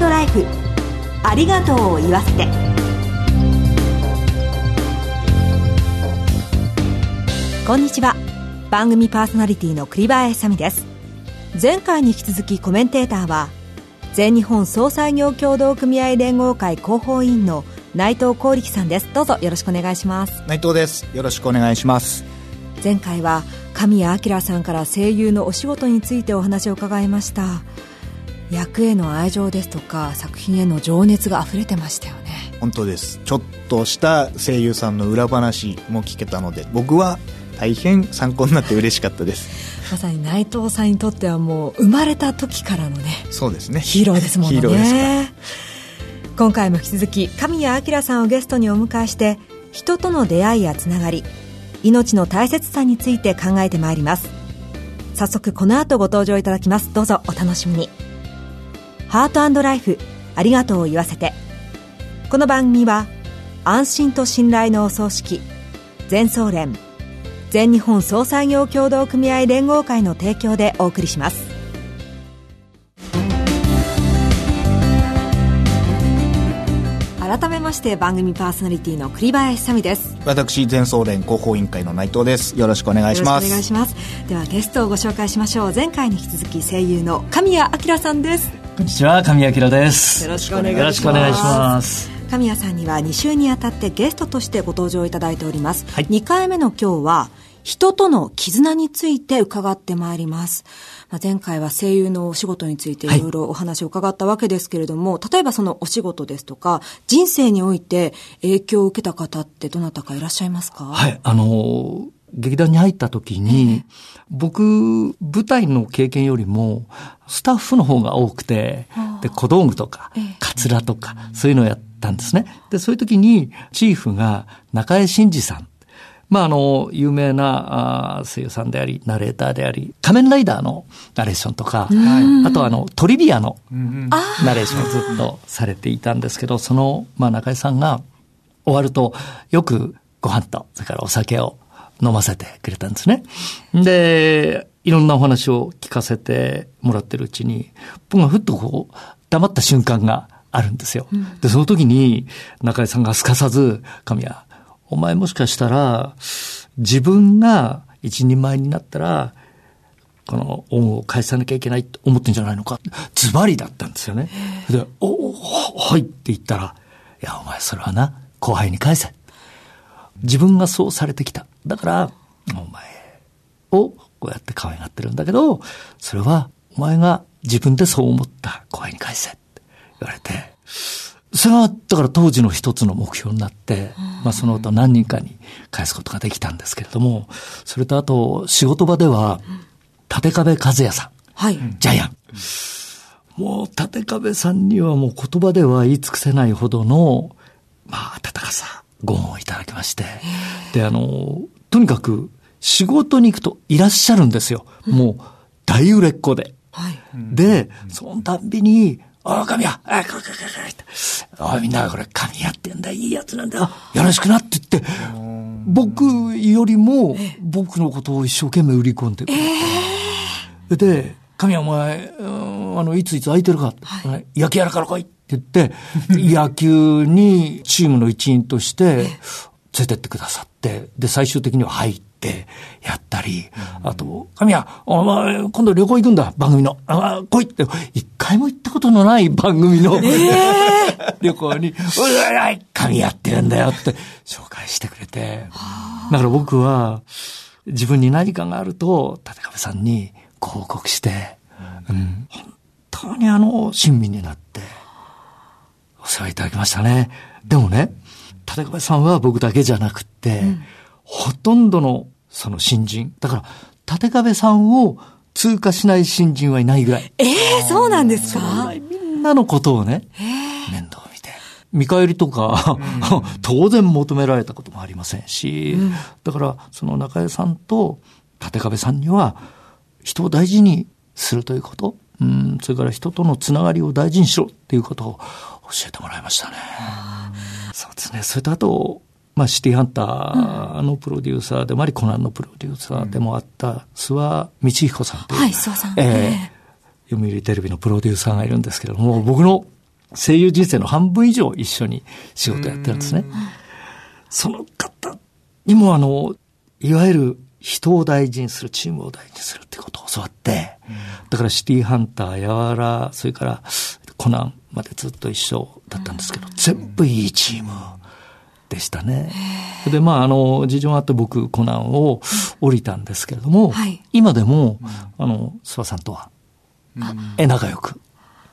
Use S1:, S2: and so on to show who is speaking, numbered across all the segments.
S1: ライフ。ありがとうを言わせて。こんにちは。番組パーソナリティの栗林さみです。前回に引き続きコメンテーターは全日本総裁業協同組合連合会広報委員の内藤光力さんです。どうぞよろしくお願いします。
S2: 内藤です。よろしくお願いします。
S1: 前回は神谷明さんから声優のお仕事についてお話を伺いました役への愛情ですとか作品への情熱が溢れてましたよね。
S2: 本当です。ちょっとした声優さんの裏話も聞けたので僕は大変参考になって嬉しかったです。
S1: まさに内藤さんにとってはもう生まれた時からのね
S2: そうですね。
S1: ヒーローですもんね。
S2: ヒーローです。か
S1: 今回も引き続き神谷明さんをゲストにお迎えして人との出会いやつながり命の大切さについて考えてまいります。早速この後ご登場いただきます。どうぞお楽しみにハートライフありがとうを言わせて。この番組は安心と信頼のお葬式全総連全日本総裁業協同組合連合会の提供でお送りします。改めまして番組パーソナリティの栗林さみです。
S2: 私全総連広報委員会の内藤です。よろしくお願いします。
S1: お願いします。ではゲストをご紹介しましょう。前回に引き続き声優の神谷明さんです
S3: こんにちは神谷明です。
S1: よろしくお願いします。神谷さんには2週にあたってゲストとしてご登場いただいております、
S3: はい。
S1: 2回目の今日は人との絆について伺ってまいります。まあ、前回は声優のお仕事についてい。ろいろお話を伺ったわけですけれども、例えばそのお仕事ですとか、人生において影響を受けた方ってどなたかいらっしゃいますか？
S3: はい、あの、劇団に入った時に、僕、舞台の経験よりも、スタッフの方が多くて、で、小道具とか
S1: ええ、
S3: カツラとか、そういうのをやったんですね。で、そういう時に、チーフが中江真二さん。まあ、あの、有名なあー声優さんであり、ナレーターであり、仮面ライダーのナレーションとか、あとはあの、トリビアのナレーションをずっとされていたんですけど、その、まあ、中井さんが終わると、よくご飯と、それからお酒を飲ませてくれたんですね。で、いろんなお話を聞かせてもらってるうちに、僕がふっとこう、黙った瞬間があるんですよ。で、その時に中井さんがすかさず、神谷、お前もしかしたら、自分が一人前になったら、この恩を返さなきゃいけないと思ってんじゃないのか。ズバリだったんですよね。で、お、おはいって言ったら、いや、お前それはな、後輩に返せ。自分がそうされてきた。だから、お前をこうやって可愛がってるんだけど、それはお前が自分でそう思った後輩に返せって言われて、それは、だから当時の一つの目標になって、まあその後何人かに返すことができたんですけれども、それとあと仕事場では、立壁和也さん、
S1: はい。
S3: ジャイアン。もう立壁さんにはもう言葉では言い尽くせないほどの、まあ温かさ、ご恩をいただきまして。で、あの、とにかく仕事に行くといらっしゃるんですよ。もう大売れっ子で。
S1: はい。
S3: で、そのたんびに、ああ、神谷、ああ、これこれこれ。おい、みんなこれ神谷ってんだ、いいやつなんだよ。よろしくなって言って、僕よりも僕のことを一生懸命売り込んでくれて。で、神谷お前、うんあの、いついつ空いてるか、野球やるから来いって言って、野球にチームの一員として連れてってくださって、で、最終的には入って、やったり、あと、神谷、お前、今度旅行行くんだ、番組の。あ来いって、一回も行ったことのない番組の、旅行に、おいおいおい、神谷って言うんだよって紹介してくれて。だから僕は、自分に何かがあると、立壁さんにご報告して、うん、本当にあの、親身になって、お世話いただきましたね。でもね、立壁さんは僕だけじゃなくって、ほとんどのその新人。だから、立壁さんを通過しない新人はいないぐらい。
S1: ええそうなんですか？
S3: みんなのことをね、面倒見て。見返りとか、当然求められたこともありませんし、だから、その中江さんと立壁さんには、人を大事にするということ、うん、それから人とのつながりを大事にしろっていうことを教えてもらいましたね。そうですね。それとあと、まあ、シティハンターのプロデューサーでもあり、コナンのプロデューサーでもあった、諏訪道彦さんという、
S1: はい諏訪さん。
S3: ええ読売テレビのプロデューサーがいるんですけれども、僕の声優人生の半分以上一緒に仕事やってるんですね。その方にもあの、いわゆる人を大事にする、チームを大事にするってことを教わって、だからシティハンター、やわら、それからコナンまでずっと一緒だったんですけど、全部いいチームでしたね。で、まあ、あの、事情があって僕、コナンを降りたんですけれども、はい、今でも、あの、諏訪さんとは、え、仲良く。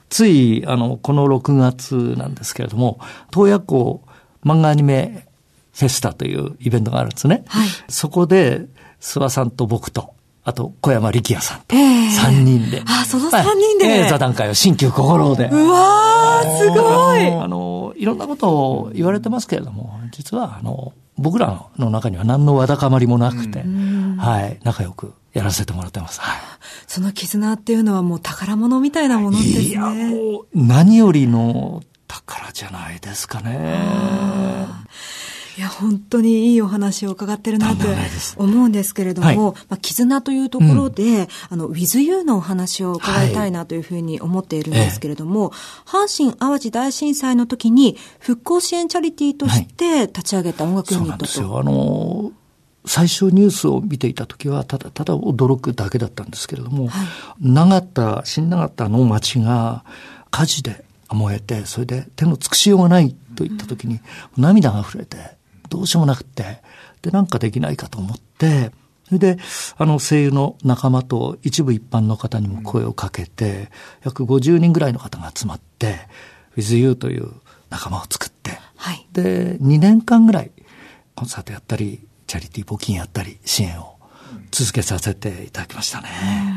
S3: つい、あの、この6月なんですけれども、洞爺湖漫画アニメフェスタというイベントがあるんですね。はい、そこで、諏訪さんと僕と、あと、小山力也さんと、3人で。えー、
S1: あ、その3人で、
S3: えー、座談会を新旧心で。
S1: うわー、すごい
S3: あの、いろんなことを言われてますけれども、実は、あの、僕らの中には何のわだかまりもなくて、はい、仲良くやらせてもらってます。はい。
S1: その絆っていうのはもう宝物みたいなものですね。いや、も
S3: う、何よりの宝じゃないですかね。
S1: いや、本当にいいお話を伺ってるなと思うんですけれども、はい、まあ、絆というところで、うん、あの、with you のお話を伺いたいなというふうに思っているんですけれども、はい、阪神淡路大震災の時に復興支援チャリティーとして立ち上げた音楽ユニットと。
S3: はい、あの最初ニュースを見ていた時はただただ驚くだけだったんですけれども、はい、長田、新長田の町が火事で燃えて、それで手の尽くしようがないといった時に、涙が溢れて、どうしようもなくて、で、なんかできないかと思って、それで、あの、声優の仲間と一部一般の方にも声をかけて、約50人ぐらいの方が集まって、With You という仲間を作って、はい、で、2年間ぐらいコンサートやったり、チャリティー募金やったり、支援を続けさせていただきましたね。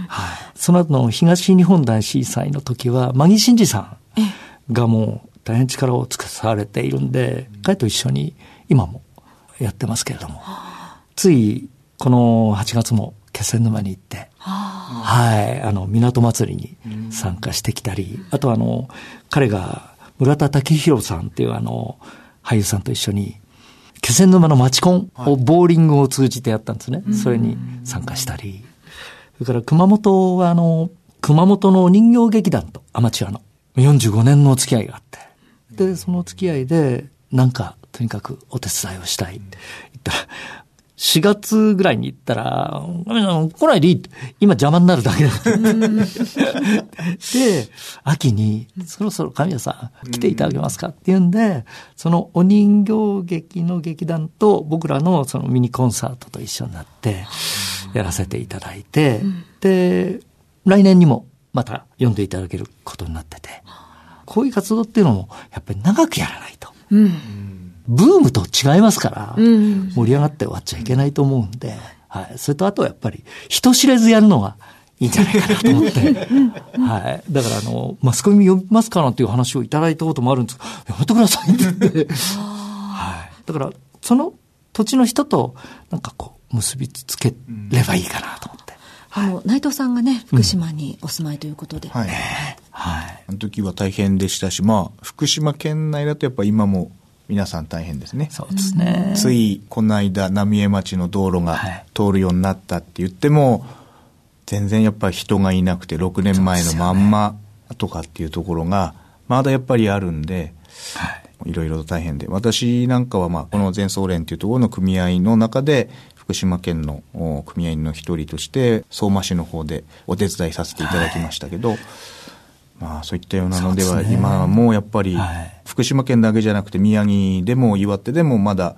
S3: はい。その後の東日本大震災の時は、マギ真司さんがもう大変力を尽くされているんで、彼と一緒に今もやってますけれども、ついこの8月も気仙沼に行って、はい、あの、港祭りに参加してきたり、あとあの、彼が村田武弘さんっていうあの、俳優さんと一緒に、気仙沼の町コンをボーリングを通じてやったんですね。それに参加したり。それから熊本はあの、熊本の人形劇団とアマチュアの。45年のお付き合いがあって、で、その付き合いで、なんかとにかくお手伝いをしたい。言ったら、4月ぐらいに行ったら、来ないでいい今邪魔になるだけだ。で、秋に、そろそろ神谷さん来ていただけますかって言うんで、そのお人形劇の劇団と僕らのそのミニコンサートと一緒になってやらせていただいて、で、来年にもまた読んでいただけることになってて、こういう活動っていうのもやっぱり長くやらないと。うんブームと違いますから、盛り上がって終わっちゃいけないと思うんで、はい。それとあとはやっぱり、人知れずやるのがいいんじゃないかなと思って。はい。だからあの、マスコミ呼びますかなんていう話をいただいたこともあるんですやめてくださいって言って。はい。だから、その土地の人と、なんかこう、結びつければいいかなと思って。
S1: あの、内藤さんがね、福島にお住まいということで。はい。
S2: はい。あの時は大変でしたし、まあ、福島県内だとやっぱ今も皆さん大変ですね。
S3: そうですね。
S2: ついこの間、浪江町の道路が通るようになったって言っても、はい、全然やっぱり人がいなくて、6年前のまんまとかっていうところが、まだやっぱりあるんで、はい、いろいろと大変で。私なんかは、まあ、この全総連っていうところの組合の中で、福島県の組合員の一人として、相馬市の方でお手伝いさせていただきましたけど、はいまあ、そういったようなのでは、でね、今もやっぱり、福島県だけじゃなくて、宮城でも岩手でもまだ、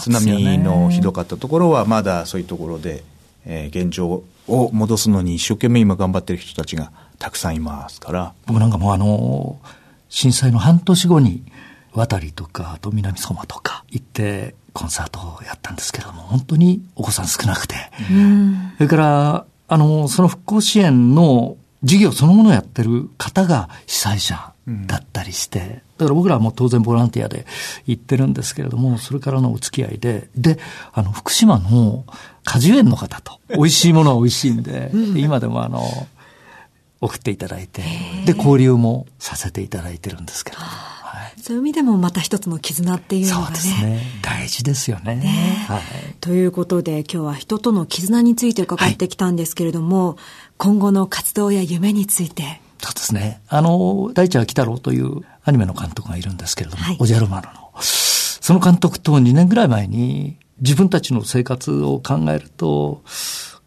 S2: 津波のひどかったところは、まだそういうところで、えー、現状を戻すのに一生懸命今頑張ってる人たちがたくさんいますから。
S3: 僕なんかもうあの、震災の半年後に、渡りとか、あと南相馬とか行ってコンサートをやったんですけれども、本当にお子さん少なくて。それから、あの、その復興支援の事業そのものをやってる方が被災者だったりして、うん、だから僕らはもう当然ボランティアで行ってるんですけれども、それからのお付き合いで、で、あの、福島の果樹園の方と、美味しいものは美味しいんで、うん、今でもあの、送っていただいて、で、交流もさせていただいてるんですけれども。
S1: そういう意味でもまた一つの絆っていうのがね。そうですね。
S3: 大事ですよね。
S1: ねはい、ということで今日は人との絆について伺ってきたんですけれども、はい、今後の活動や夢について
S3: そうですね。あの、大地秋太郎というアニメの監督がいるんですけれども、はい、おじゃる丸の。その監督と2年ぐらい前に自分たちの生活を考えると、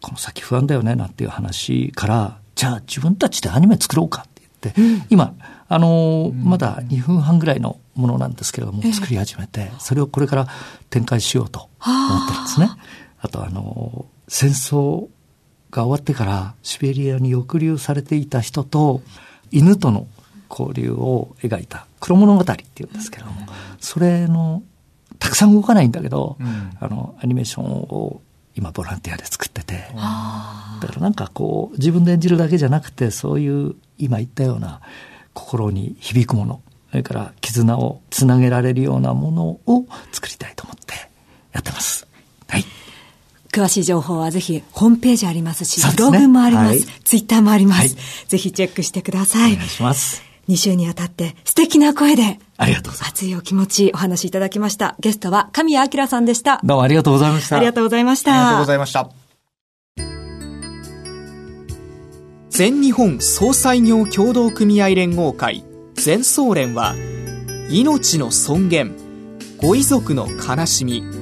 S3: この先不安だよね、なんていう話から、じゃあ自分たちでアニメ作ろうかって言って、うん、今、あの、まだ2分半ぐらいのものなんですけれども、作り始めて、それをこれから展開しようと思ってるんですね。あとあの、戦争が終わってからシベリアに抑留されていた人と犬との交流を描いた黒物語っていうんですけれども、それの、たくさん動かないんだけど、うん、あの、アニメーションを今ボランティアで作ってて、だからなんかこう、自分で演じるだけじゃなくて、そういう今言ったような心に響くもの、それから絆をつなげられるようなものを作りたいと思ってやってます。はい。
S1: 詳しい情報はぜひホームページありますし、ブログもあります、はい、ツイッターもあります、はい、ぜひチェックしてください。
S3: お願いします。
S1: 2週にあたって素敵な声で、
S3: ありがとうございます。
S1: 熱いお気持ちお話しいただきました。ゲストは神谷明さんでした。
S3: どうもありがとうございました。
S1: ありがとうございました。
S2: ありがとうございました。
S4: 全日本総裁業協同組合連合会全総連は命の尊厳ご遺族の悲しみ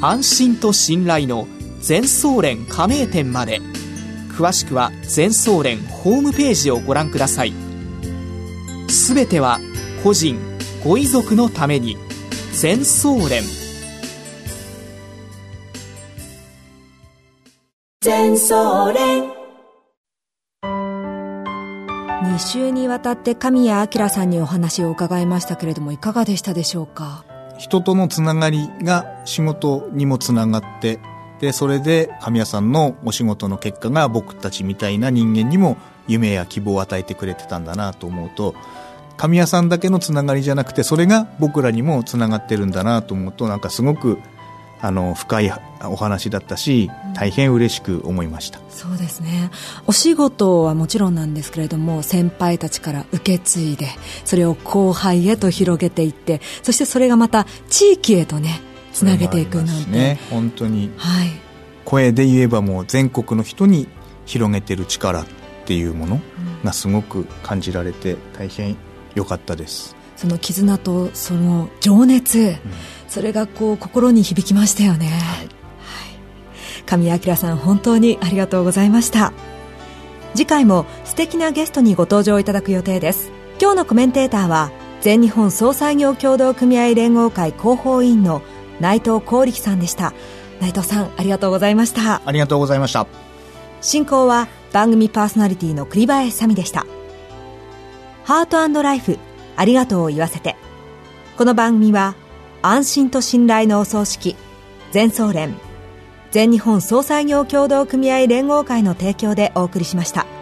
S4: 安心と信頼の全総連加盟店まで。詳しくは全総連ホームページをご覧ください。すべては個人ご遺族のために。全総連。
S1: 全総連。2週にわたって神谷明さんにお話を伺いましたけれどもいかがでしたでしょうか？
S2: 人とのつながりが仕事にもつながってでそれで神谷さんのお仕事の結果が僕たちみたいな人間にも夢や希望を与えてくれてたんだなと思うと神谷さんだけのつながりじゃなくてそれが僕らにもつながってるんだなと思うとなんかすごくあの深いお話だったし大変嬉しく思いました、うん、
S1: そうですね。お仕事はもちろんなんですけれども先輩たちから受け継いでそれを後輩へと広げていってそしてそれがまた地域へとねつなげていくなんて。
S2: ね。本当に、はい、声で言えばもう全国の人に広げてる力っていうものがすごく感じられて大変良かったです。
S1: その絆とその情熱、うんそれがこう心に響きましたよね、はい、神谷明さん本当にありがとうございました。次回も素敵なゲストにご登場いただく予定です。今日のコメンテーターは全日本総裁業協同組合連合会広報委員の内藤光力さんでした。内藤さんありがとうございました。
S2: ありがとうございました。
S1: 進行は番組パーソナリティの栗林さみでした。ハートライフありがとうを言わせて。この番組は安心と信頼のお葬式全総連全日本総裁業協同組合連合会の提供でお送りしました。